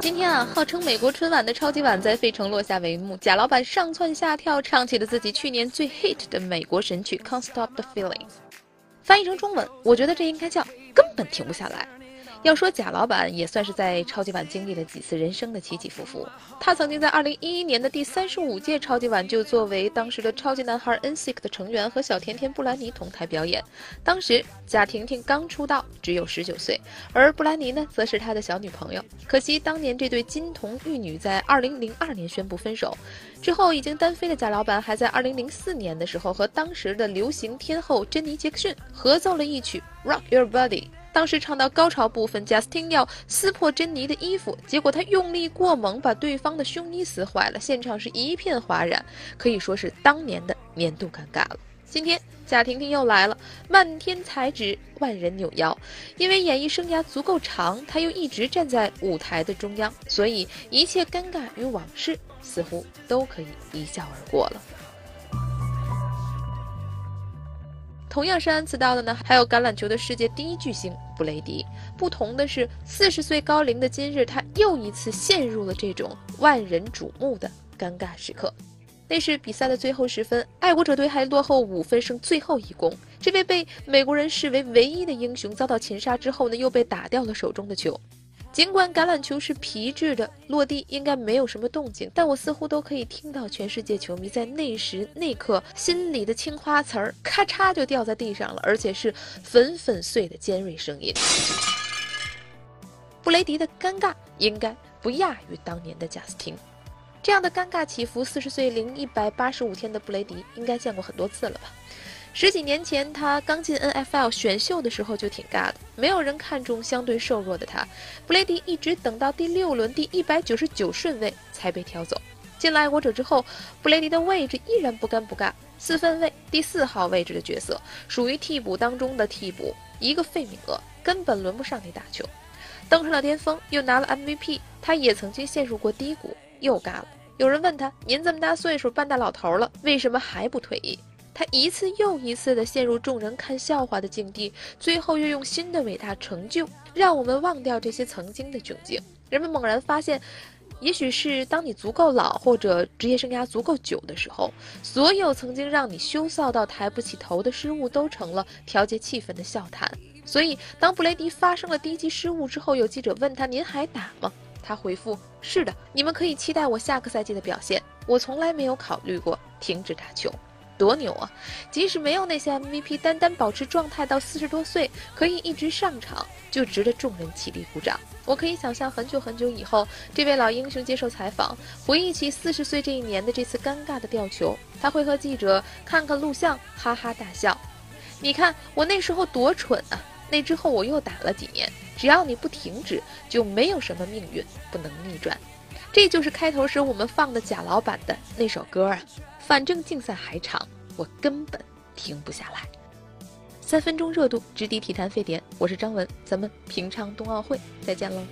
今天啊号称美国春晚的超级碗在费城落下帷幕贾老板上蹿下跳唱起了自己去年最 hit 的美国神曲 can't stop the feeling 翻译成中文我觉得这应该叫根本停不下来要说贾老板也算是在超级碗经历了几次人生的起起伏伏。他曾经在2011年的第三十五届超级碗就作为当时的超级男孩 NSYNC 的成员和小甜甜布兰妮同台表演。当时贾婷婷刚出道，只有十九岁，而布兰妮呢，则是他的小女朋友。可惜当年这对金童玉女在2002年宣布分手之后，已经单飞的贾老板还在2004年的时候和当时的流行天后珍妮杰克逊合奏了一曲《Rock Your Body》。当时唱到高潮部分，贾斯汀要撕破珍妮的衣服，结果他用力过猛，把对方的胸衣撕坏了，现场是一片哗然，可以说是当年的年度尴尬了。今天贾婷婷又来了，漫天才纸，万人扭腰。因为演艺生涯足够长，她又一直站在舞台的中央，所以一切尴尬与往事似乎都可以一笑而过了。同样是安次到的呢，还有橄榄球的世界第一巨星布雷迪。不同的是，四十岁高龄的今日，他又一次陷入了这种万人瞩目的尴尬时刻。那是比赛的最后时分，爱国者队还落后五分，剩最后一攻。这位被美国人视为唯一的英雄遭到擒杀之后呢，又被打掉了手中的球。尽管橄榄球是皮质的，落地应该没有什么动静，但我似乎都可以听到全世界球迷在那时那刻心里的青花瓷儿咔嚓就掉在地上了，而且是粉粉碎的尖锐声音。布雷迪的尴尬应该不亚于当年的贾斯汀，这样的尴尬起伏，四十岁零一百八十五天的布雷迪应该见过很多次了吧。十几年前，他刚进 NFL 选秀的时候就挺尬的，没有人看中相对瘦弱的他。布雷迪一直等到第六轮第一百九十九顺位才被挑走。进了爱国者之后，布雷迪的位置依然不尴不尬，四分位第四号位置的角色，属于替补当中的替补，一个费米厄，根本轮不上你打球。登上了巅峰，又拿了 MVP，他也曾经陷入过低谷，又尬了。有人问他：“您这么大岁数，半大老头了，为什么还不退役？”他一次又一次地陷入众人看笑话的境地，最后又用新的伟大成就让我们忘掉这些曾经的窘境。人们猛然发现，也许是当你足够老，或者职业生涯足够久的时候，所有曾经让你羞臊到抬不起头的失误，都成了调节气氛的笑谈。所以，当布雷迪发生了低级失误之后，有记者问他：“您还打吗？”他回复：“是的，你们可以期待我下个赛季的表现。我从来没有考虑过停止打球。”多牛啊！即使没有那些 MVP，单单保持状态到四十多岁，可以一直上场，就值得众人起立鼓掌。我可以想象很久很久以后，这位老英雄接受采访，回忆起四十岁这一年的这次尴尬的吊球，他会和记者看看录像，哈哈大笑。你看我那时候多蠢啊！那之后我又打了几年，只要你不停止，就没有什么命运不能逆转。这就是开头时我们放的贾老板的那首歌啊。反正竞赛还长，我根本停不下来。三分钟热度，直抵体坛沸点。我是张文，咱们平昌冬奥会再见喽。